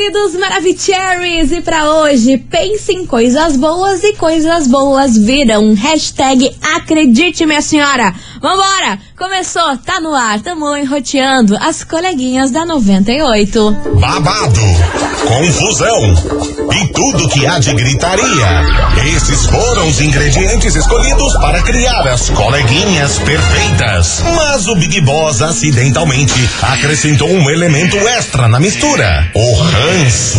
queridos Maravicheries! E pra hoje, pense em coisas boas e coisas boas virão. Hashtag acredite, minha senhora! Vambora! Começou, tá no ar, tamo enroteando as coleguinhas da 98. Babado, confusão e tudo que há de gritaria. Esses foram os ingredientes escolhidos para criar as coleguinhas perfeitas. Mas o Big Boss acidentalmente acrescentou um elemento extra na mistura: o ranço.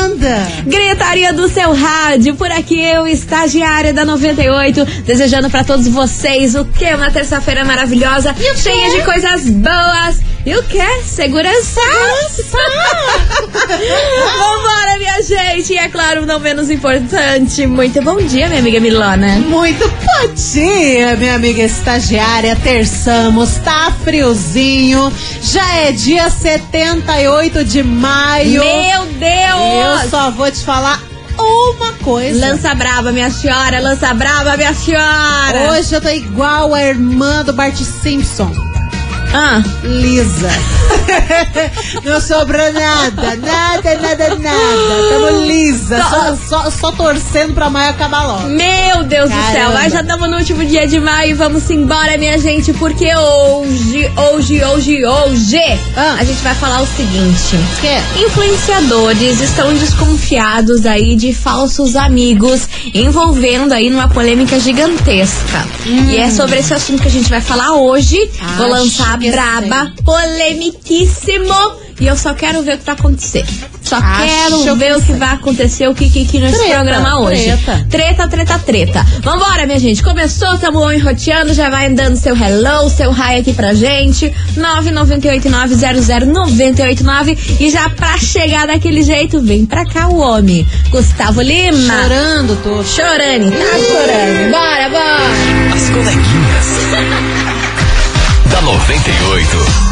Anda! Gritaria do seu rádio, por aqui eu, estagiária da 98, desejando pra todos vocês o que? Uma terça-feira maravilhosa, cheia de coisas boas. E o que? Segurança! Vambora, minha gente! E é claro, não menos importante, muito bom dia, minha amiga Milona. Muito bom dia, minha amiga estagiária. Terçamos, tá friozinho. Já é dia 78 de maio. Meu Deus! Eu só vou te falar uma coisa. Lança brava, minha senhora, lança brava, minha senhora! Hoje eu tô igual a irmã do Bart Simpson. Ah, Lisa. Não sobrou nada, nada, nada, nada. Tamo lisa, só, só, só torcendo pra maio acabar logo. meu Deus do céu, Caramba. mas já estamos no último dia de maio, vamos embora, minha gente, porque hoje, hoje, hoje, hoje, Ah. a gente vai falar o seguinte. Que? Influenciadores estão desconfiados aí de falsos amigos, envolvendo aí numa polêmica gigantesca. E é sobre esse assunto que a gente vai falar hoje. Vou Acho lançar que braba, polemiquíssimo. E eu só quero ver o que vai acontecer. Só Acho quero ver que o que sei. vai acontecer, o que que que nesse Treta, programa hoje. treta. Treta, treta, treta. Vambora, minha gente. Começou, tamo enroteando, já vai dando seu hello, seu hi aqui pra gente. 998900989. E já pra chegar daquele jeito, vem pra cá o homem. Gustavo Lima. Chorando, tô. Chorando, tá chorando. Bora, bora. As coleguinhas. da 98.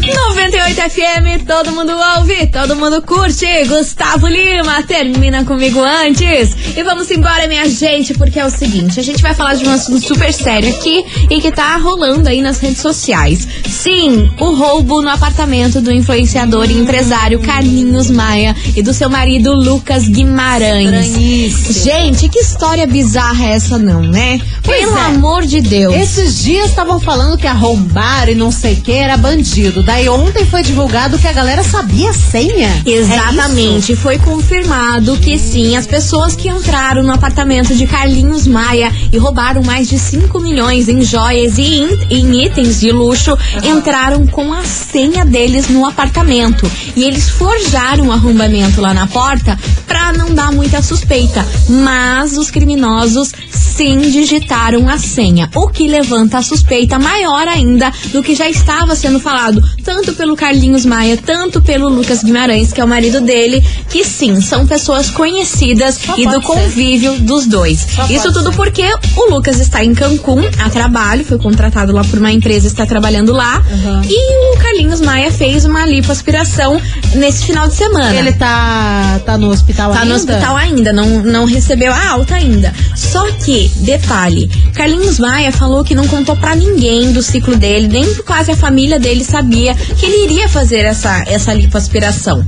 98 FM, todo mundo ouve, todo mundo curte. Gustavo Lima, termina comigo antes. E vamos embora, minha gente, porque é o seguinte: a gente vai falar de um assunto super sério aqui e que tá rolando aí nas redes sociais. Sim, o roubo no apartamento do influenciador e empresário Carlinhos Maia e do seu marido Lucas Guimarães. Gente, que história bizarra é essa, não, né? Pois Pelo é. amor de Deus. Esses dias estavam falando que arrombar e não sei o que era bandido. Daí ontem foi divulgado que a galera sabia a senha. É Exatamente, foi confirmado que sim, as pessoas que entraram no apartamento de Carlinhos Maia e roubaram mais de 5 milhões em joias e em, em itens de luxo entraram com a senha deles no apartamento. E eles forjaram o arrombamento lá na porta pra não dar muita suspeita. Mas os criminosos sim digitaram a senha, o que levanta a suspeita maior ainda do que já estava sendo falado, tanto pelo Carlinhos Maia, tanto pelo Lucas Guimarães, que é o marido dele, que sim, são pessoas conhecidas Só e do pode ser. convívio dos dois. Só Isso tudo ser. porque o Lucas está em Cancún a trabalho, foi contratado lá por uma empresa, está trabalhando lá, Uhum. e o Carlinhos Maia fez uma lipoaspiração nesse final de semana. Ele tá, tá no hospital Tá ainda? no hospital ainda, não, não recebeu a alta ainda. Só que, detalhe, Carlinhos Maia falou que não contou pra ninguém do ciclo dele, nem quase a família dele sabia que ele iria fazer essa, essa lipoaspiração.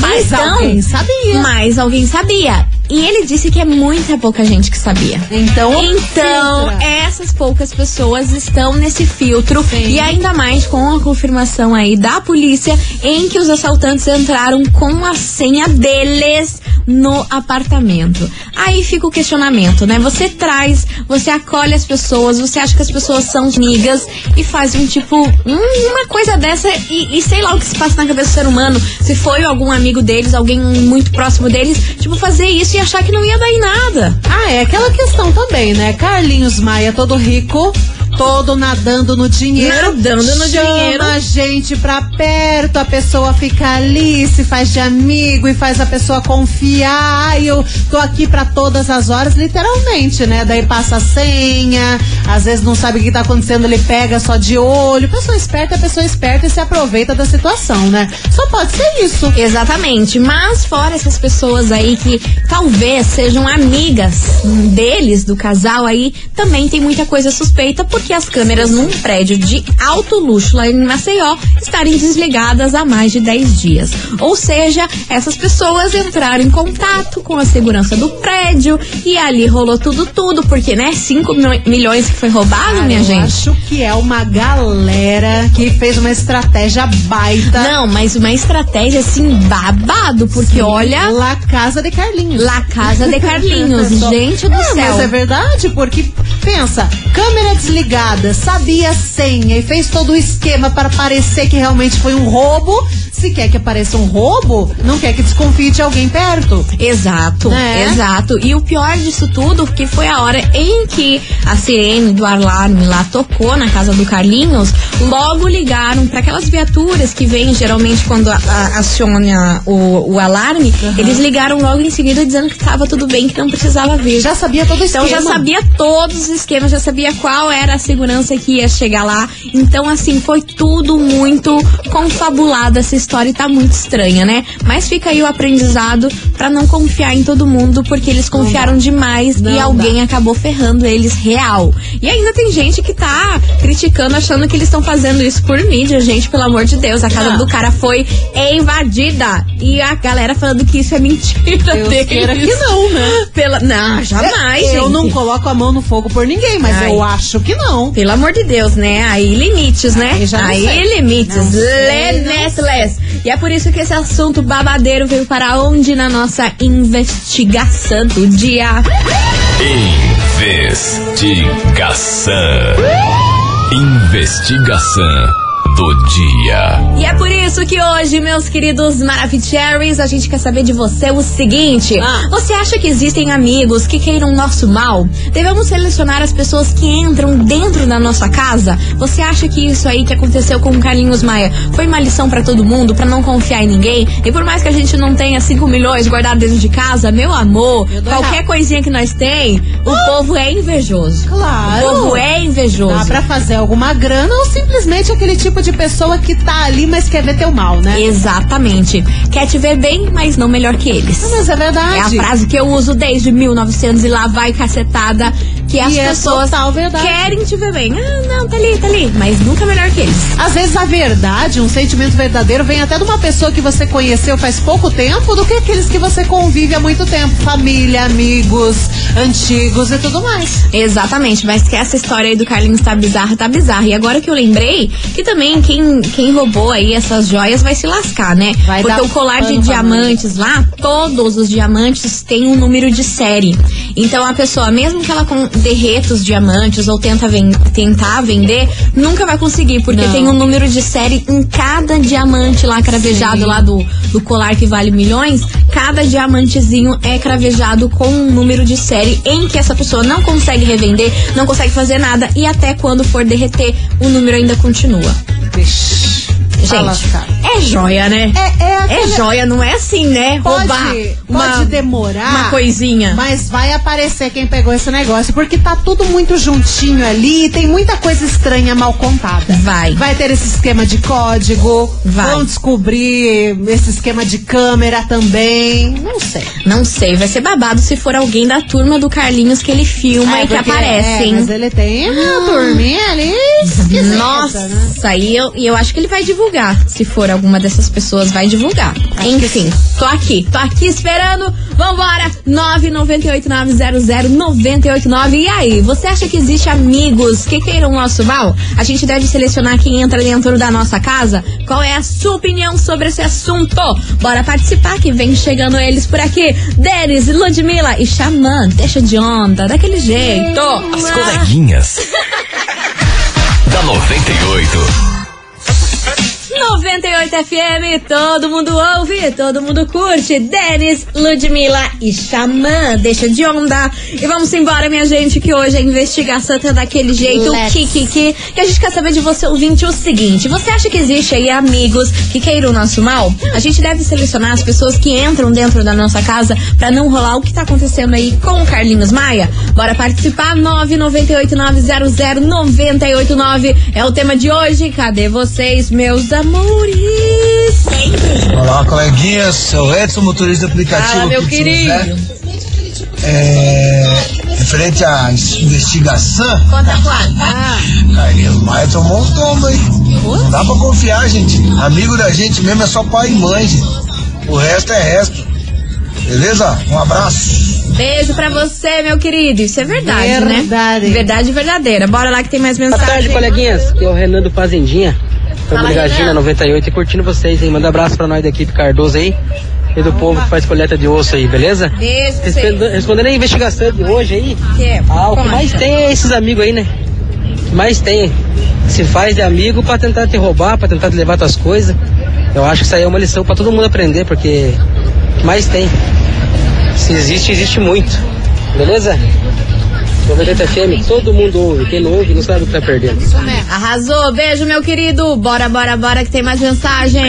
Mas então, alguém sabia. Mas alguém sabia. E ele disse que é muita pouca gente que sabia. Então, Então, filtra. essas poucas pessoas estão nesse filtro Sim. e ainda mais com a confirmação aí da polícia em que os assaltantes entraram com a senha deles no apartamento. Aí fica o questionamento, né? Você traz, você acolhe as pessoas, você acha que as pessoas são amigas e faz um tipo, uma coisa dessa e, e sei lá o que se passa na cabeça do ser humano. Se foi algum amigo deles, alguém muito próximo deles, tipo, fazer isso e achar que não ia dar em nada. Ah, é aquela questão também, né? Carlinhos Maia, todo rico, todo nadando no dinheiro. Nadando no chama dinheiro. a gente pra perto, a pessoa fica ali, se faz de amigo e faz a pessoa confiar. Ai, eu tô aqui pra todas as horas, literalmente, né? Daí passa a senha, às vezes não sabe o que tá acontecendo, ele pega só de olho. Pessoa esperta é pessoa esperta e se aproveita da situação, né? Só pode ser isso. Exatamente, mas fora essas pessoas aí que talvez sejam amigas deles, do casal aí, também tem muita coisa suspeita porque as câmeras num prédio de alto luxo lá em Maceió estarem desligadas há mais de 10 dias. Ou seja, essas pessoas entraram em contato com a segurança do prédio e ali rolou tudo, tudo, porque né, 5 milhões que foi roubado, Cara, minha eu gente. acho que é uma galera que fez uma estratégia baita. Não, mas uma estratégia assim babado, porque olha, La Casa de Carlinhos. La Casa de Carlinhos, gente do céu. Mas é verdade, porque pensa, câmera desligada, sabia a senha e fez todo o esquema para parecer que realmente foi um roubo. Se quer que pareça um roubo, não quer que desconfie de alguém perto. Exato, Né? exato. E o pior disso tudo, que foi a hora em que a sirene do alarme lá tocou na casa do Carlinhos, logo ligaram para aquelas viaturas que vêm geralmente quando a- a- aciona o, o alarme, eles ligaram logo em seguida dizendo que estava tudo bem, que não precisava vir. Já sabia todo o esquema. Então já sabia todos os esquemas, já sabia qual era a segurança que ia chegar lá. Então, assim, foi tudo muito confabulado. Essa história tá muito estranha, né? Mas fica aí o aprendizado pra não confiar em todo mundo, porque eles confiaram demais Não e dá. alguém acabou ferrando eles real. E ainda tem gente que tá criticando, achando que eles estão fazendo isso por mídia, gente, pelo amor de Deus. A casa Não. do cara foi invadida. E a galera falando que isso é mentira Deus deles. queira que não, né? Pela... Não, jamais, eu gente. não coloco a mão no fogo por ninguém, mas Ai. eu acho que não. Pelo amor de Deus, né? Aí limites, né? Aí já não Aí limites. Não não Limitless. E é por isso que esse assunto babadeiro veio para onde na nossa investigação do dia. Investigação. Investigação do dia. E é por isso que hoje, meus queridos Maravicheries, a gente quer saber de você o seguinte: Ah. você acha que existem amigos que queiram nosso mal? Devemos selecionar as pessoas que entram dentro da nossa casa? Você acha que isso aí que aconteceu com o Carlinhos Maia foi uma lição pra todo mundo, pra não confiar em ninguém? E por mais que a gente não tenha 5 milhões guardados dentro de casa, meu amor, Eu dou qualquer errado. coisinha que nós tem, o povo é invejoso. Claro. O povo é invejoso. Dá pra fazer alguma grana ou simplesmente aquele tipo de pessoa que tá ali, mas quer ver teu mal, né? Exatamente. Quer te ver bem, mas não melhor que eles. Mas é verdade. É a frase que eu uso desde 1900 e lá vai cacetada. Que as E é pessoas verdade. querem te ver bem. Ah, não, tá ali, tá ali. Mas nunca melhor que eles. Às vezes a verdade, um sentimento verdadeiro, vem até de uma pessoa que você conheceu faz pouco tempo do que aqueles que você convive há muito tempo. Família, amigos, antigos e tudo mais. Exatamente, mas que essa história aí do Carlinhos tá bizarra, tá bizarra. E agora que eu lembrei que também quem, quem roubou aí essas joias vai se lascar, né? Vai Porque o colar de diamantes lá, todos os diamantes têm um número de série. Então a pessoa, mesmo que ela derreta os diamantes ou tenta ven- tentar vender, nunca vai conseguir, porque Não. tem um número de série em cada diamante lá cravejado Sim. lá do, do colar que vale milhões. Cada diamantezinho é cravejado com um número de série em que essa pessoa não consegue revender, não consegue fazer nada e até quando for derreter, o número ainda continua. Vixe. Gente, é joia, né? É, é É aquele- joia, não é assim, né? Pode, Roubar uma, pode demorar. uma coisinha. Mas vai aparecer quem pegou esse negócio, porque tá tudo muito juntinho ali, tem muita coisa estranha mal contada. Vai. Vai ter esse esquema de código, Vai. vão descobrir esse esquema de câmera também, não sei. Não sei, vai ser babado se for alguém da turma do Carlinhos que ele filma É, e que aparece, é, hein? Mas ele tem uma turminha ali esquisita, Nossa, né? e eu, e eu acho que ele vai divulgar. Se for alguma dessas pessoas, vai divulgar. Acho Enfim, que tô aqui, tô aqui esperando. Vambora! 998900989. E aí, você acha que existe amigos que queiram o nosso mal? A gente deve selecionar quem entra dentro da nossa casa? Qual é a sua opinião sobre esse assunto? Bora participar que vem chegando eles por aqui. Denis, Ludmilla e Xamã. Deixa de onda, daquele jeito. As coleguinhas. da 98. 98 FM, todo mundo ouve, todo mundo curte. Denis, Ludmilla e Xamã, deixa de onda. E vamos embora, minha gente, que hoje a investigação tá daquele jeito kikiki. Que a gente quer saber de você, ouvinte, o seguinte: você acha que existe aí amigos que queiram o nosso mal? A gente deve selecionar as pessoas que entram dentro da nossa casa pra não rolar o que tá acontecendo aí com o Carlinhos Maia? Bora participar? 998900989 é o tema de hoje. Cadê vocês, meus amores? Olá, coleguinhas. Sou Edson, motorista aplicativo. Ah, meu querido. José. É, referente à investigação, Conta quatro. Ah, Carlinhos Maia tomou um tombo, hein? Não dá pra confiar, gente. Amigo da gente mesmo é só pai e mãe, gente. O resto é resto. Beleza? Um abraço. beijo pra você, meu querido. Isso é verdade, Verdade. né? Verdade verdadeira. Bora lá que tem mais Boa mensagem. tarde, coleguinhas. Aqui é o Renan do Fazendinha. Renan. na 98 e curtindo vocês, hein? Manda abraço pra nós da equipe Cardoso aí. E do povo que faz coleta de osso aí, beleza? Beijo Respondendo, a investigação de hoje aí. Que é? Ah, o que mais tem é esses amigos aí, né? O que mais tem. Se faz de amigo pra tentar te roubar, pra tentar te levar tuas coisas. Eu acho que isso aí é uma lição pra todo mundo aprender, porque o que mais tem. Se existe, existe muito. Beleza? 98 FM, todo mundo ouve. Quem não ouve não sabe o que tá perdendo. Arrasou. Beijo, meu querido. Bora, bora, bora que tem mais mensagem.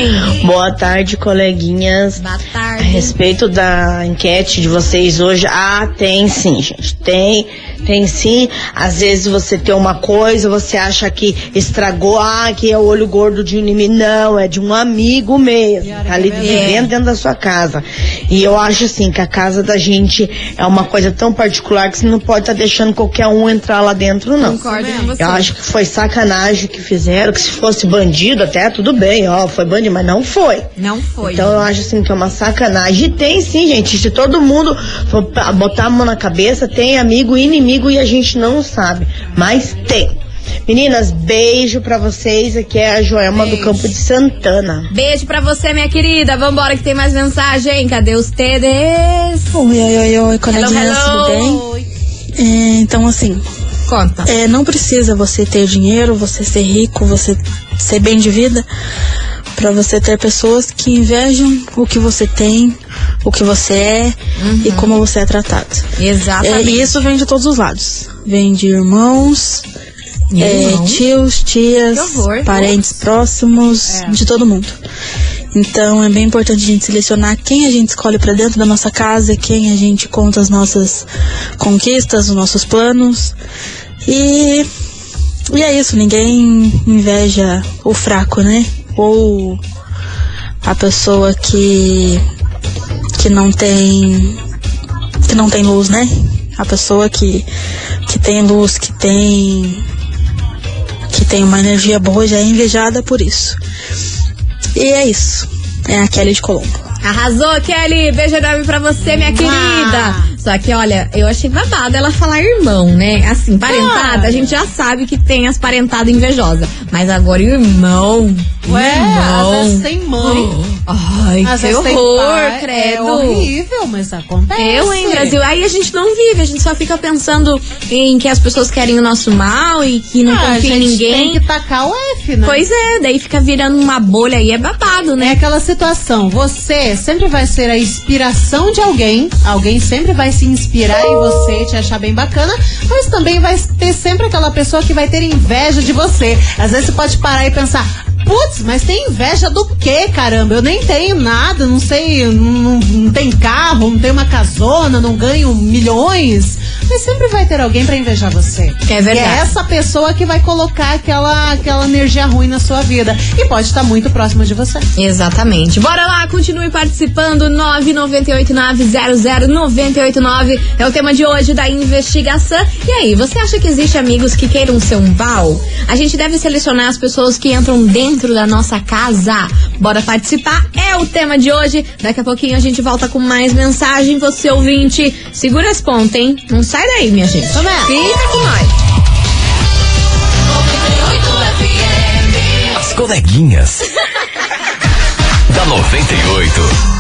Boa tarde, coleguinhas. Boa A tarde. respeito da enquete de vocês hoje, ah, tem sim, gente. Tem, tem sim. Às vezes você tem uma coisa, você acha que estragou, ah, que é o olho gordo de um inimigo. Não, é de um amigo mesmo. Tá ali vivendo dentro da sua casa. E eu acho assim que a casa da gente é uma coisa tão particular que você não pode estar deixando qualquer um entrar lá dentro, não. Concordo com você. Eu acho que foi sacanagem que fizeram, que se fosse bandido até tudo bem, ó, foi bandido, mas não foi. Não foi. Então eu acho assim que é uma sacanagem. E tem sim, gente. Se todo mundo for botar a mão na cabeça, tem amigo e inimigo e a gente não sabe. Mas tem. Meninas, beijo pra vocês. Aqui é a Joelma do Campo de Santana. Beijo pra você, minha querida. Vambora que tem mais mensagem. Cadê os TDs? Oi, oi, oi, oi, coleguinhas, tudo bem? hello. É, então, assim, Conta. é, não precisa você ter dinheiro, você ser rico, você ser bem de vida, pra você ter pessoas que invejam o que você tem, o que você é e como você é tratado. É, Exatamente. e isso vem de todos os lados. Vem de irmãos, é, tios, tias, horror. parentes próximos, de todo mundo. Então é bem importante a gente selecionar quem a gente escolhe pra dentro da nossa casa, quem a gente conta as nossas conquistas, os nossos planos. E, e é isso, ninguém inveja o fraco, né? Ou a pessoa que que não tem que não tem luz, né? A pessoa que que tem luz, que tem que tem uma energia boa já é invejada por isso. E é isso. É a Kelly de Colombo. Arrasou, Kelly. Beijo enorme pra você, minha querida. Só que, olha, eu achei babado ela falar irmão, né? Assim, parentada, a gente já sabe que tem as parentadas invejosas. Mas agora irmão. Ué, às irmão. vezes tem mãe. Ai, Às que horror, pai. credo. É horrível, mas acontece. Eu, hein, Brasil? Aí a gente não vive, a gente só fica pensando em que as pessoas querem o nosso mal e que não Ah, confia em ninguém. tem que tacar o F, né? Pois é, daí fica virando uma bolha aí, é babado, É né? aquela situação, você sempre vai ser a inspiração de alguém, alguém sempre vai se inspirar em você te achar bem bacana, mas também vai ter sempre aquela pessoa que vai ter inveja de você. Às vezes você pode parar e pensar, putz, mas tem inveja do quê, caramba? Eu nem tenho nada, não sei, não, não tenho carro, não tenho uma casona, não ganho milhões. Mas sempre vai ter alguém pra invejar você. É verdade. E é essa pessoa que vai colocar aquela, aquela energia ruim na sua vida. E pode estar muito próxima de você. Exatamente. Bora lá, continue participando. 998900989 é o tema de hoje da investigação. E aí, você acha que existe amigos que queiram ser um pau? A gente deve selecionar as pessoas que entram dentro da nossa casa. Bora participar? É o tema de hoje. Daqui a pouquinho a gente volta com mais mensagem. Você ouvinte, segura as pontas, hein? Não sai daí, minha gente. Vamos lá. Fica com nós. As coleguinhas. da 98.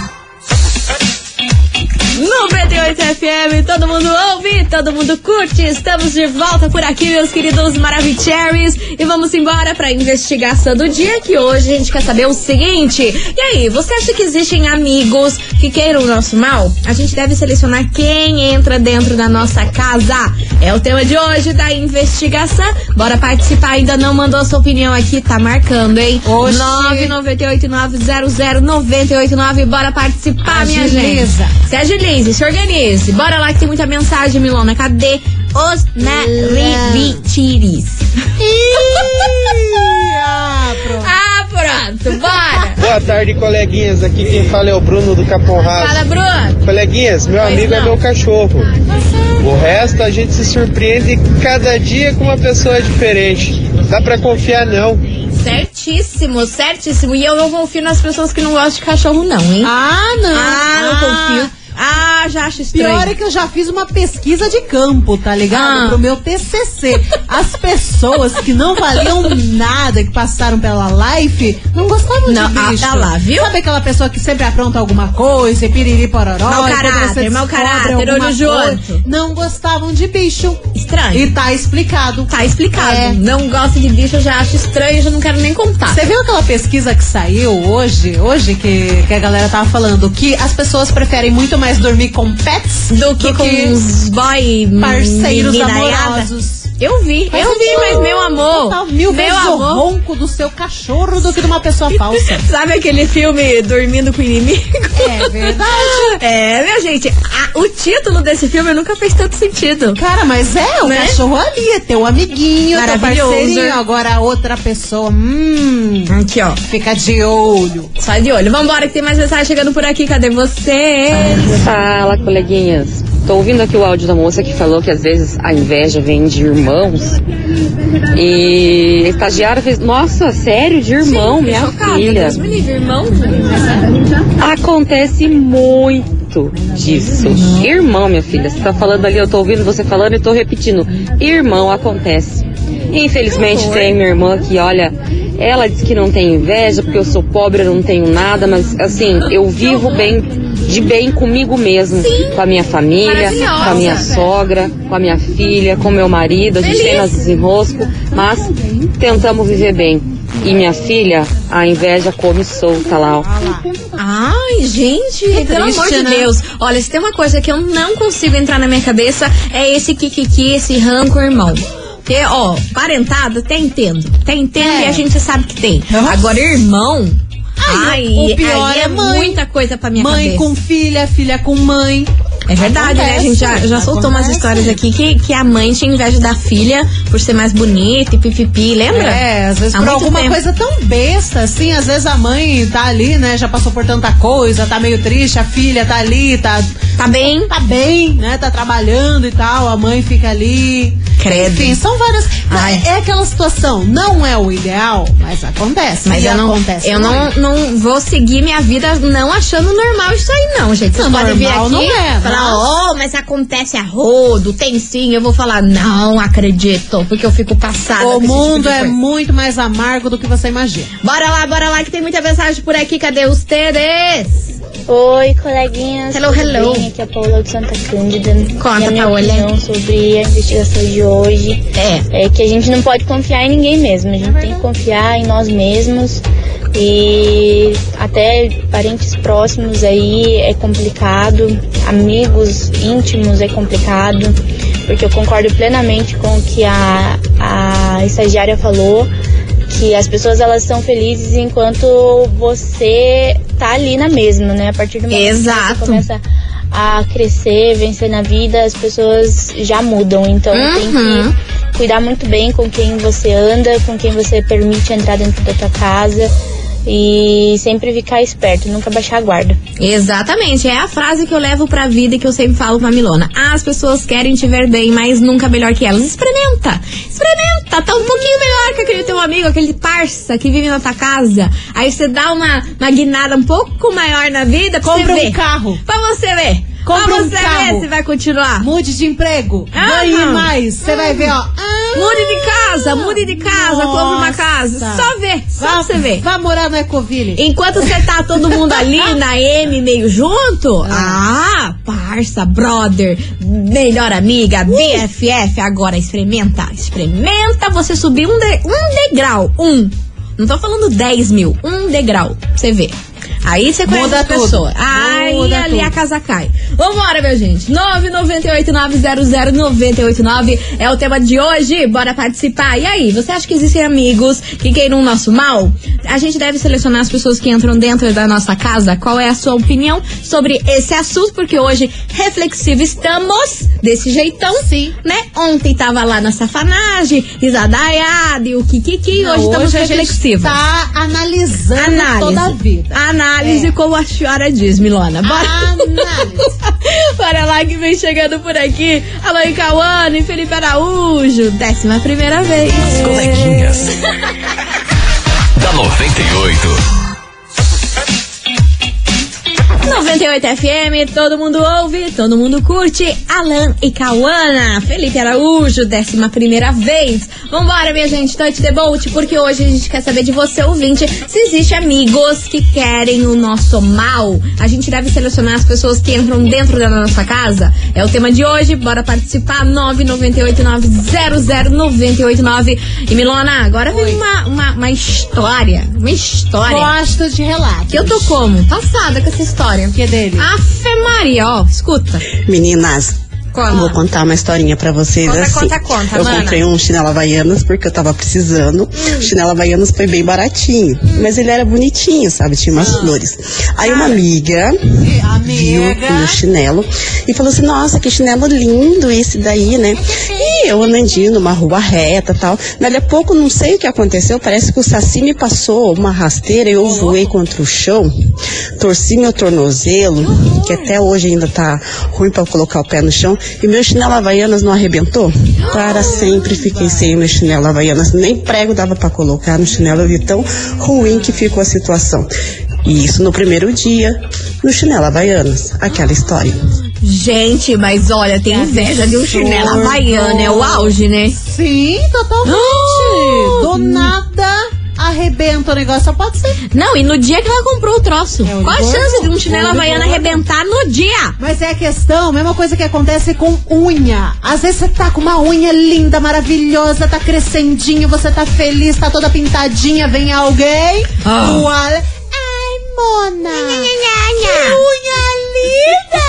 Morte FM, todo mundo ouve, todo mundo curte. Estamos de volta por aqui, meus queridos Maravicheries. E vamos embora pra investigação do dia que hoje a gente quer saber o seguinte. E aí, você acha que existem amigos que queiram o nosso mal? A gente deve selecionar quem entra dentro da nossa casa. É o tema de hoje da investigação. Bora participar, ainda não mandou a sua opinião aqui, tá marcando, hein? Oxi. 998900989, bora participar, minha Agiliza. gente. Se agilize, se organize. Bora lá que tem muita mensagem, Milona. Cadê os Maravicheries? Ah, pronto. Ah, pronto, bora. Boa tarde, coleguinhas. Aqui quem fala é o Bruno do Capão Raso. Fala, Bruno. Coleguinhas, meu Pois amigo é não. meu cachorro. O resto a gente se surpreende cada dia com uma pessoa diferente. Dá pra confiar não. Certíssimo, certíssimo. E eu não confio nas pessoas que não gostam de cachorro, não, hein? Ah, não. Ah, não confio. Já acho estranho. Pior é que eu já fiz uma pesquisa de campo, tá ligado? Ah. Pro meu TCC. As pessoas que não valiam nada, que passaram pela life, não gostavam Não, de ah, bicho. tá lá, viu? Sabe aquela pessoa que sempre apronta alguma coisa, e piriri pororó, Mau caráter, mau caráter, olho junto. Não gostavam de bicho. Estranho. E tá explicado. Tá explicado. É. Não gosto de bicho, eu já acho estranho, já não quero nem contar. Você viu aquela pesquisa que saiu hoje, hoje que, que a galera tava falando que as pessoas preferem muito mais dormir com pets Do que com os boy parceiros amorosos. Eu vi, Faz eu vi, mas meu amor, Total, mil meu vezes o amor. ronco do seu cachorro do que de uma pessoa falsa. Sabe aquele filme Dormindo com o Inimigo? É verdade. É, minha gente, a- o título desse filme nunca fez tanto sentido. Cara, mas é, o Né? cachorro ali, é teu amiguinho, teu Maravilhoso. parceirinho. Agora a outra pessoa, hum, Aqui, ó. fica de olho. Só de olho. Vambora, que tem mais mensagem chegando por aqui. Cadê você? Fala, coleguinhas. Tô ouvindo aqui o áudio da moça que falou que às vezes a inveja vem de irmãos. E a estagiária fez, nossa, sério, de irmão, Fiquei minha chocada. filha. Deus me livre, irmão. Acontece muito disso. Irmão, minha filha, você tá falando ali, eu tô ouvindo você falando e tô repetindo. Irmão, acontece. Infelizmente tem minha irmã que, olha, ela diz que não tem inveja porque eu sou pobre, eu não tenho nada, mas assim, eu vivo bem, de bem comigo mesmo, com a minha família, com a minha sogra, com a minha filha, com meu marido, a gente Feliz. tem nossos desenroscos, mas tentamos viver bem. E minha filha, a inveja come solta lá, ó. Ai, gente, pelo triste, amor de né? Deus. Olha, se tem uma coisa que eu não consigo entrar na minha cabeça, é esse kikiki, esse rancor, irmão. Porque, ó, parentado, até entendo. Até entendo É. e a gente sabe que tem. Nossa. Agora, irmão. Ai, Ai, o pior aí é mãe. muita coisa pra minha mãe cabeça. com filha, filha com mãe. É verdade, né? A gente já, já soltou umas Acontece. histórias aqui que, que a mãe tinha inveja da filha por ser mais bonita e pipipi, lembra? É, às vezes Há por alguma tempo. coisa tão besta, assim, às vezes a mãe tá ali, né, já passou por tanta coisa, tá meio triste, a filha tá ali, tá, Tá bem? tá bem, né, tá trabalhando e tal, a mãe fica ali. Credo. Enfim, são várias. Ai. É aquela situação, não é o ideal, mas acontece. Mas e eu não, acontece eu não, não vou seguir minha vida não achando normal isso aí, não, gente. Vocês Não, podem vir normal aqui não é, falar, oh, mas acontece a rodo, tem sim. Eu vou falar, não acredito, porque eu fico passada. O tipo mundo de é coisa. muito mais amargo do que você imagina. Bora lá, bora lá, que tem muita mensagem por aqui. Cadê os TDs? Oi, coleguinhas. Hello, hello. bem? Aqui é a Paula de Santa Cândida. Conta, e a minha Paola. opinião sobre a investigação de hoje É. é que a gente não pode confiar em ninguém mesmo. A gente tem que confiar em nós mesmos. E até parentes próximos aí é complicado, amigos íntimos é complicado, porque eu concordo plenamente com o que a, a estagiária falou que as pessoas elas são felizes enquanto você tá ali na mesma, né? A partir do momento Exato. que você começa a crescer, vencer na vida, as pessoas já mudam. Então tem Uhum. que cuidar muito bem com quem você anda, com quem você permite entrar dentro da tua casa e sempre ficar esperto, nunca baixar a guarda. Exatamente, é a frase que eu levo pra vida e que eu sempre falo pra Milona. Ah, as pessoas querem te ver bem, mas nunca melhor que elas. Experimenta! Experimenta! Tá um pouquinho melhor que aquele teu amigo, aquele parça que vive na tua casa. Aí você dá uma, uma guinada um pouco maior na vida pra Compra um carro. Pra você ver. Compre Vamos um ver carro. se vai continuar. Mude de emprego. Ah, ganhe mais. Você vai ver, ó. Ah, Mude de casa, mude de casa, compre uma casa. Nossa. Só ver, só vá, você ver. Vá morar no Ecoville. Enquanto você tá todo mundo ali na M meio junto, ah, parça, brother, melhor amiga, BFF, agora experimenta, experimenta você subir um, de- um degrau, um. Não tô falando 10 mil, um degrau, você ver. Aí você conhece Muda a tudo. pessoa. Aí Muda ali tudo. a casa cai. Vambora, meu gente. 998900989 é o tema de hoje. Bora participar. E aí, você acha que existem amigos que queiram o nosso mal? A gente deve selecionar as pessoas que entram dentro da nossa casa. Qual é a sua opinião sobre esse assunto? Porque hoje, reflexivo estamos desse jeitão. Sim. Né? Ontem tava lá na safanagem, risadaiada e o kikiki. Não, Hoje estamos gente reflexivos. tá analisando Análise. toda a vida. Análise É. como a senhora diz, Milona. Bora. Análise. Bora lá que vem chegando por aqui. Alô, Cauane e Felipe Araújo. Décima primeira vez. Coleguinhas. da 98. 98 FM, todo mundo ouve, todo mundo curte. Alan e Cauana, Felipe Araújo, décima primeira vez. Vambora, minha gente, touch the boat, porque hoje a gente quer saber de você, ouvinte, se existe amigos que querem o nosso mal. A gente deve selecionar as pessoas que entram dentro da nossa casa. É o tema de hoje, bora participar, 998900989. E Milona, agora vem uma, uma, uma história, uma história. Gosto de relatos. Que eu tô como? Passada com essa história. Que dele? Afe Maria, ó, escuta. Meninas, Qual? vou contar uma historinha pra vocês Conta, assim. conta, conta, eu mana. comprei um chinelo Havaianas porque eu tava precisando. Hum. O chinelo Havaianas foi bem baratinho, mas ele era bonitinho, sabe? Tinha Ah. umas flores. Aí uma amiga viu o meu chinelo e falou assim: Nossa, que chinelo lindo esse daí, né? E eu andando numa rua reta tal. Dali a pouco, não sei o que aconteceu, parece que o Saci me passou uma rasteira e eu voei contra o chão, torci meu tornozelo, que até hoje ainda tá ruim pra colocar o pé no chão, e meu chinelo Havaianas não arrebentou. Para sempre fiquei sem o meu chinelo Havaianas. Nem prego dava pra colocar no chinelo, eu vi tão ruim que ficou a situação. E isso no primeiro dia, no chinelo Havaianas. Aquela história. Gente, mas olha, tem inveja de um chinelo havaiano, é o auge, né? Sim, totalmente. Do nada arrebenta o negócio, só pode ser. Não, e no dia que ela comprou o troço. É, o Qual a chance de um chinelo o havaiano arrebentar no dia? Mas é a questão, mesma coisa que acontece com unha. Às vezes você tá com uma unha linda, maravilhosa, tá crescendinho, você tá feliz, tá toda pintadinha, vem alguém, Ah. olha. Ai, Mona! Que unha linda!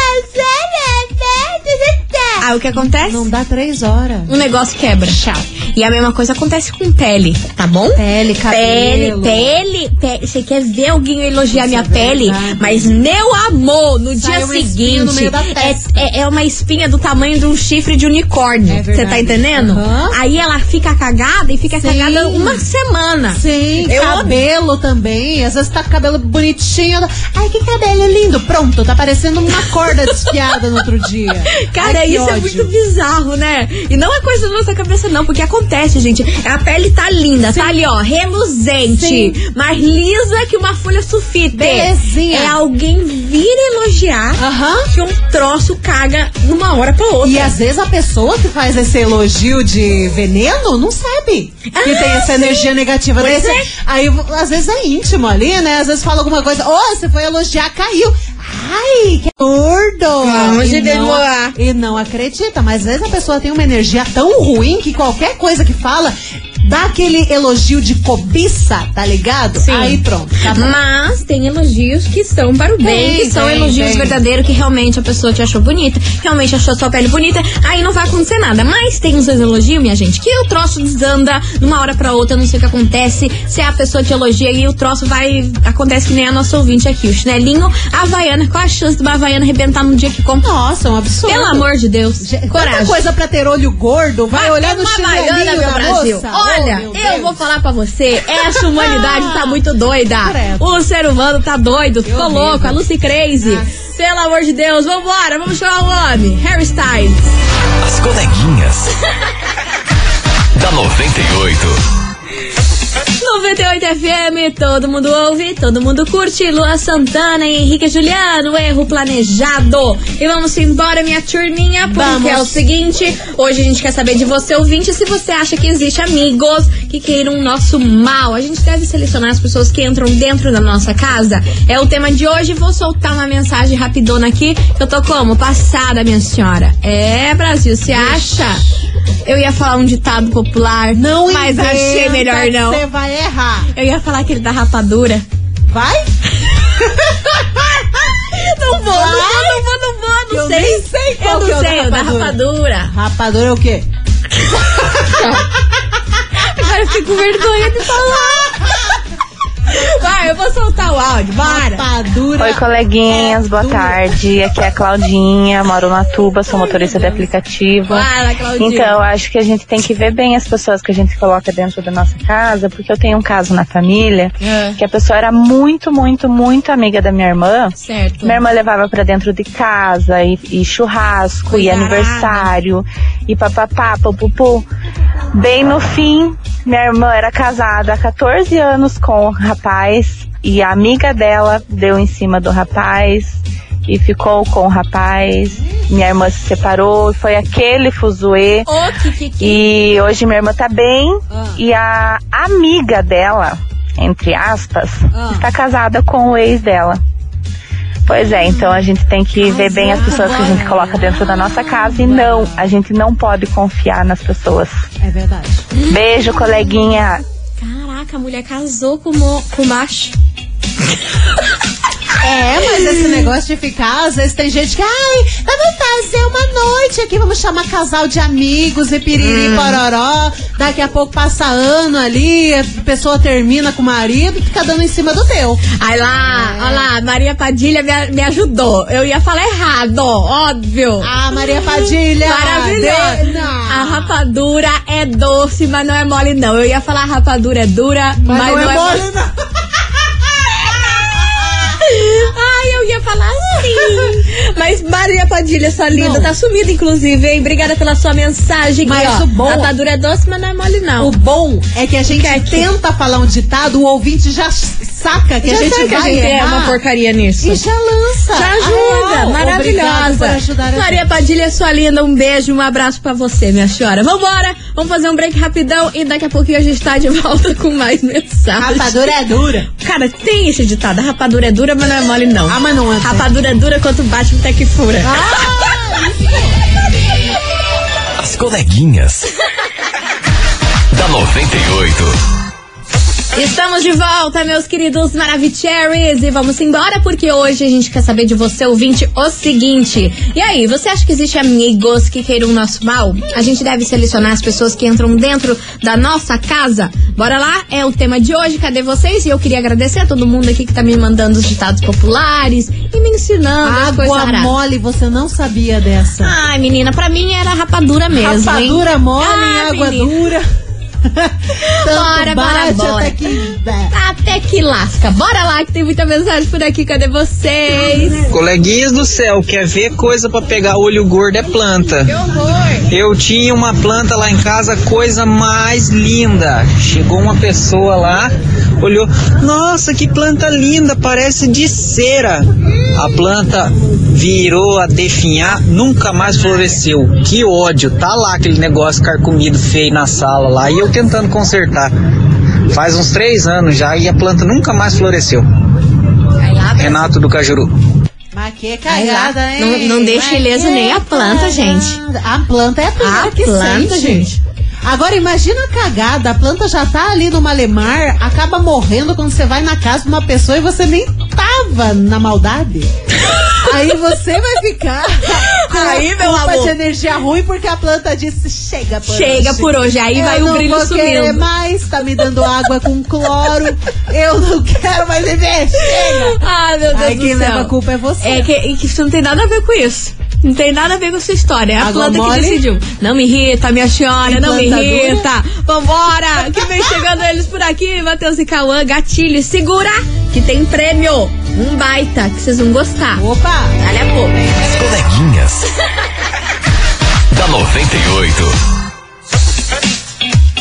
Aí o que acontece? Não dá três horas. Um negócio quebra. Tchau. E a mesma coisa acontece com pele, tá bom? Pele, cabelo. pele, pele. Você quer ver alguém elogiar Isso minha é pele? Mas, meu amor, no Sai dia seguinte. é, é, é uma espinha do tamanho de um chifre de unicórnio. É Você verdade. tá entendendo? Aham. Aí ela fica cagada e fica Sim. cagada uma semana. Sim, Eu cabelo também. Às vezes tá com cabelo bonitinho. Ai, que cabelo lindo. Pronto, tá parecendo uma corda desfiada no outro dia. Cara, Ai, que isso é muito bizarro, né? E não é coisa da nossa cabeça, não, porque acontece, gente. A pele tá linda, tá ali, ó, reluzente, Sim. mais lisa que uma folha sulfite. Belezinha. É alguém vir elogiar Aham. que um troço caga numa hora pra outra. E às vezes a pessoa que faz esse elogio de veneno não sabe que Ah, tem essa energia negativa. Pois Daí é. Aí às vezes é íntimo ali, né? Às vezes fala alguma coisa, ô, você foi elogiar, caiu. Ai, que gordo! Vamos e, não, demorar. e não acredita, mas às vezes a pessoa tem uma energia tão ruim que qualquer coisa que fala dá aquele elogio de cobiça, tá ligado? Sim. Aí pronto, acabou. Mas tem elogios que são para o bem, que são elogios verdadeiros, que realmente a pessoa te achou bonita, realmente achou sua pele bonita, aí não vai acontecer nada. Mas tem uns elogios, minha gente, que o troço desanda de uma hora pra outra, não sei o que acontece, se a pessoa te elogia e o troço vai. Acontece que nem a nossa ouvinte aqui, o chinelinho Havaiana, qual a chance de uma Havaiana arrebentar no dia que compra? Nossa, é um absurdo. Pelo amor de Deus. Coragem. Tanta coisa pra ter olho gordo, vai olhar no chinelinho Havaiana, meu da Brasil. moça. Olha, Oh, meu eu Deus. vou falar pra você, essa humanidade tá muito doida. O ser humano tá doido, ficou horrível. louco, a Lucy Crazy. Pelo amor de Deus, vambora, vamos chamar o nome. Harry Styles. As coleguinhas. da 98. 98 FM, todo mundo ouve, todo mundo curte. Lua Santana e Henrique Juliano, erro planejado. E vamos embora, minha turminha, porque Vamos. é o seguinte: hoje a gente quer saber de você, ouvinte, se você acha que existe amigos que queiram o nosso mal. A gente deve selecionar as pessoas que entram dentro da nossa casa. É o tema de hoje. Vou soltar uma mensagem rapidona aqui. que Eu tô como? Passada, minha senhora. É, Brasil, você acha? Eu ia falar um ditado popular, Não mas achei melhor não. Você vai errar. Eu ia falar aquele da rapadura. Vai? Não vou, não vou, não vou, não vou, não Eu sei. nem sei qual Eu é não sei, o da rapadura. rapadura. É o quê? Agora eu fiquei com vergonha de falar. Vai, eu vou soltar o áudio, bora. Rapadura. Oi, coleguinhas, boa dura. tarde. Aqui é a Claudinha, moro na Tuba, sou motorista de aplicativo. Fala, Claudinha. Então, acho que a gente tem que ver bem as pessoas que a gente coloca dentro da nossa casa, porque eu tenho um caso na família É. que a pessoa era muito, muito, muito amiga da minha irmã. Certo. Minha irmã levava pra dentro de casa e, e churrasco e aniversário e papapá, pupupu. Bem no fim, minha irmã era casada há 14 anos com o rapaz e a amiga dela deu em cima do rapaz e ficou com o rapaz. Minha irmã se separou e foi aquele fuzuê. Ô, que, que, que. E hoje minha irmã tá bem Ah. e a amiga dela, entre aspas, Ah. está casada com o ex dela. Pois é, então a gente tem que ver bem as pessoas que a gente coloca dentro da nossa casa e não, a gente não pode confiar nas pessoas. É verdade. Beijo, coleguinha. Caraca, a mulher casou com o, com o macho. É, mas esse negócio de ficar, às vezes tem gente que, ai, vamos fazer uma noite aqui, vamos chamar casal de amigos e piriri Hum. pororó. Daqui a pouco passa ano ali, a pessoa termina com o marido e fica dando em cima do teu. Aí lá, olha lá, Maria Padilha me, me ajudou. Eu ia falar errado, óbvio. Ah, Maria Padilha! Maravilhosa. de- não. A rapadura é doce, mas não é mole, não. Eu ia falar a rapadura é dura, mas, Mas não, é mole, não. falar assim. Mas Maria Padilha, sua linda, Não. tá sumida, inclusive, hein? Obrigada pela sua mensagem. Mas aqui, ó. o bom- Rapadura é doce, mas não é mole, não. O bom é que a gente Que- que- tenta falar um ditado, o ouvinte já saca que Já a gente sabe que a vai gente é errar. uma porcaria nisso. E já lança. Já ajuda, Ah, maravilhosa. Maria. Padilha, sua linda, um beijo, um abraço pra você, minha senhora. Vambora, vamos fazer um break rapidão e daqui a pouquinho a gente tá de volta com mais mensagens. Rapadura é dura. Cara, tem esse ditado, rapadura é dura, mas não é mole, não. Ah, mas não é. Rapadura é dura quanto bate até que fura. As coleguinhas. da 98. Estamos de volta, meus queridos Maravicheries, e vamos embora porque hoje a gente quer saber de você, ouvinte, o seguinte. E aí, você acha que existe amigos que queiram o nosso mal? A gente deve selecionar as pessoas que entram dentro da nossa casa? Bora lá, é o tema de hoje, cadê vocês? E eu queria agradecer a todo mundo aqui que tá me mandando os ditados populares e me ensinando as coisas Água mole, você não sabia dessa. Ai, menina, pra mim era rapadura mesmo, Rapadura hein? mole, Ah, água menina. dura. Tanto Bora, bora, bate bora. até que... Até que lasca. Bora lá que tem muita mensagem por aqui. Cadê vocês? Coleguinhas do céu, quer ver coisa pra pegar olho gordo é planta. Eu tinha uma planta lá em casa, coisa mais linda. Chegou uma pessoa lá, olhou, nossa, que planta linda, parece de cera. A planta virou a definhar, nunca mais floresceu. Que ódio, tá lá aquele negócio carcomido feio na sala lá e eu tentando consertar. Faz uns três anos já e a planta nunca mais floresceu. Renato do Cajuru. Mas que cagada, hein? não- não deixa que nem a planta, gente. A planta é a primeira A que planta, sente. gente. Agora imagina a cagada, a planta já tá ali no malemar, acaba morrendo quando você vai na casa de uma pessoa e você nem tava na maldade. Aí você vai ficar com Aí, meu culpa amor. de energia ruim porque a planta disse chega por Chega hoje. por hoje, aí Eu vai o não brilho vou querer sumindo. mais, tá me dando água com cloro. Eu não quero mais viver, chega. Ai, meu Deus Aí do quem céu. leva a culpa é você. É que, que isso não tem nada a ver com isso. Não tem nada a ver com essa história. É a Água planta mole? que decidiu. Não me irrita, minha senhora, não me irrita. Vambora! Que vem chegando eles por aqui, Matheus e Cauã, gatilho. Segura que tem prêmio. Um baita, que vocês vão gostar. Opa! Dali a pouco. As coleguinhas. da 98.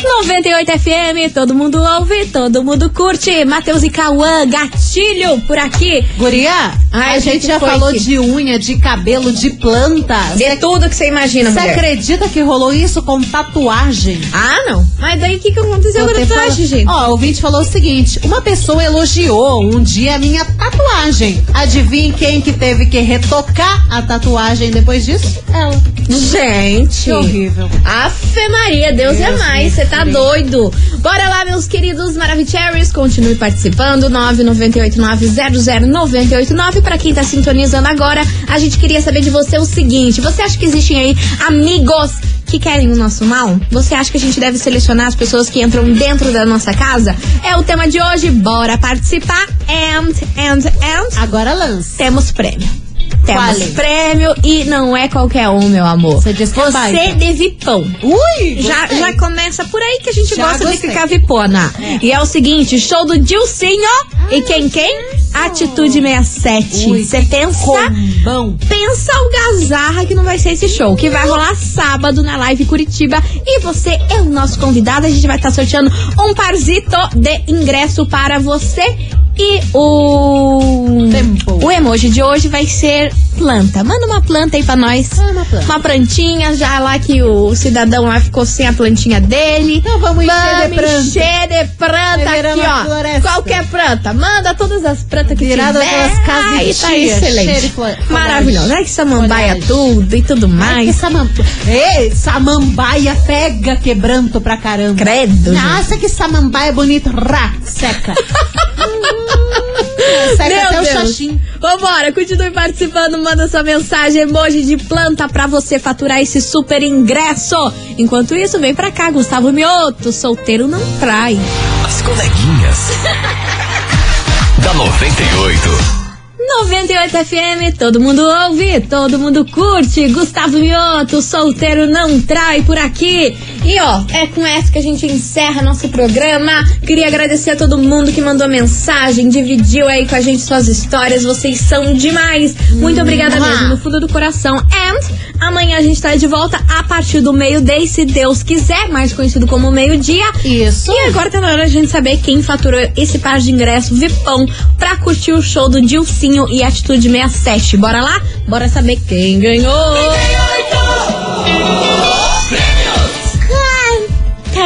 98 FM, todo mundo ouve, todo mundo curte. Matheus e Cauã, gatilho por aqui. Guria, Ai, a gente já foi falou de unha, de cabelo, de plantas. De tudo que você imagina, Você acredita que rolou isso com tatuagem? Ah, não. Mas daí o que, que aconteceu com a tatuagem, gente? Ó, o ouvinte falou o seguinte: uma pessoa elogiou um dia a minha tatuagem. Adivinhe quem que teve que retocar a tatuagem depois disso? Ela. Gente. Que horrível. Afe Maria, Deus, é Deus mais, me você tá doido. Bora lá, meus queridos Maravicheries, continue participando, 998900989. Pra quem tá sintonizando agora, a gente queria saber de você o seguinte, você acha que existem aí amigos que querem o nosso mal? Você acha que a gente deve selecionar as pessoas que entram dentro da nossa casa? É o tema de hoje, bora participar. And, and, and. Agora lança. Temos prêmio. Temos é? prêmio e não é qualquer um, meu amor. Você diz que é Você baita. de vipão. Ui! Já, gostei. já começa por aí que a gente Já gosta gostei. de ficar vipona. E é o seguinte, show do Dilcinho. e quem, quem? Atitude 67. Ui, Você pensa... Combão. Pensa o gazarra que não vai ser esse show, que vai rolar sábado na Live Curitiba. E você é o nosso convidado. A gente vai estar sorteando um parzito de ingresso para você. E o. Tempo. O emoji de hoje vai ser planta. Manda uma planta aí pra nós. Manda uma planta. Uma plantinha, já lá que o cidadão lá ficou sem a plantinha dele. Então vamos encher Vamos de planta. encher de planta aqui, ó. floresta. Qualquer planta. Manda todas as plantas que Virada tiver. pelas casas Aí tá tia, excelente. Maravilhoso. Ai, que samambaia Folhagem. tudo e tudo Ai, que mais. samambaia. Ei, samambaia pega quebranto pra caramba. Credo, Nossa, que samambaia bonita. Rá, seca. Meu até o Deus. xaxim. Vambora, continue participando, manda sua mensagem, emoji de planta pra você faturar esse super ingresso. Enquanto isso, vem pra cá, Gustavo Mioto, solteiro não trai. As coleguinhas. da 98. 98 FM, todo mundo ouve, todo mundo curte. Gustavo Mioto, solteiro não trai por aqui. E ó, é com essa que a gente encerra nosso programa. Queria agradecer a todo mundo que mandou mensagem, dividiu aí com a gente suas histórias. Vocês são demais. Muito obrigada Mua. mesmo, no fundo do coração. And amanhã a gente tá de volta a partir do meio-dia, se Deus quiser, mais conhecido como meio-dia. Isso. E agora tá na hora de a gente saber quem faturou esse par de ingresso Vipão pra curtir o show do Dilcinho e Atitude 67. Bora lá? Bora saber quem ganhou! Ai,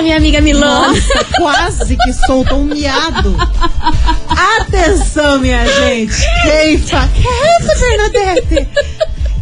Minha amiga Milona. Nossa, quase que soltou um miado. Atenção, minha gente. Quem fa... Que é essa, Bernadette?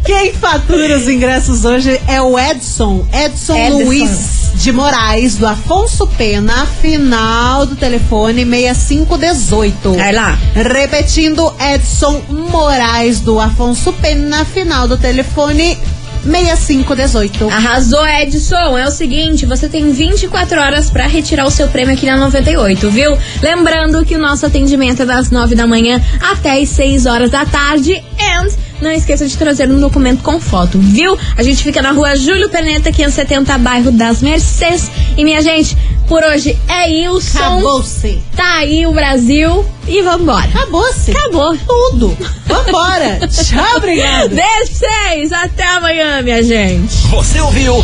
Quem fatura os ingressos hoje é o Edson. Edson, Edson. Luiz de Moraes, do Afonso Pena, final do telefone 6518. Vai lá. Repetindo, Edson Moraes, do Afonso Pena, final do telefone 6518. Arrasou, Edson. É o seguinte, você tem 24 horas pra retirar o seu prêmio aqui na 98, viu? Lembrando que o nosso atendimento é das 9 da manhã até as 6 horas da tarde. And não esqueça de trazer um documento com foto, viu? A gente fica na rua Júlio Perneta, 570, bairro das Mercedes. E minha gente, por hoje é Wilson. Acabou-se. Tá aí o Brasil. E vambora. Acabou-se. Acabou. Tudo. Vambora. Tchau, obrigado. Beijo pra vocês. Até amanhã, minha gente. Você ouviu?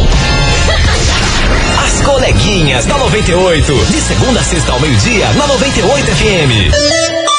As coleguinhas da 98. De segunda a sexta ao meio-dia, na 98 FM.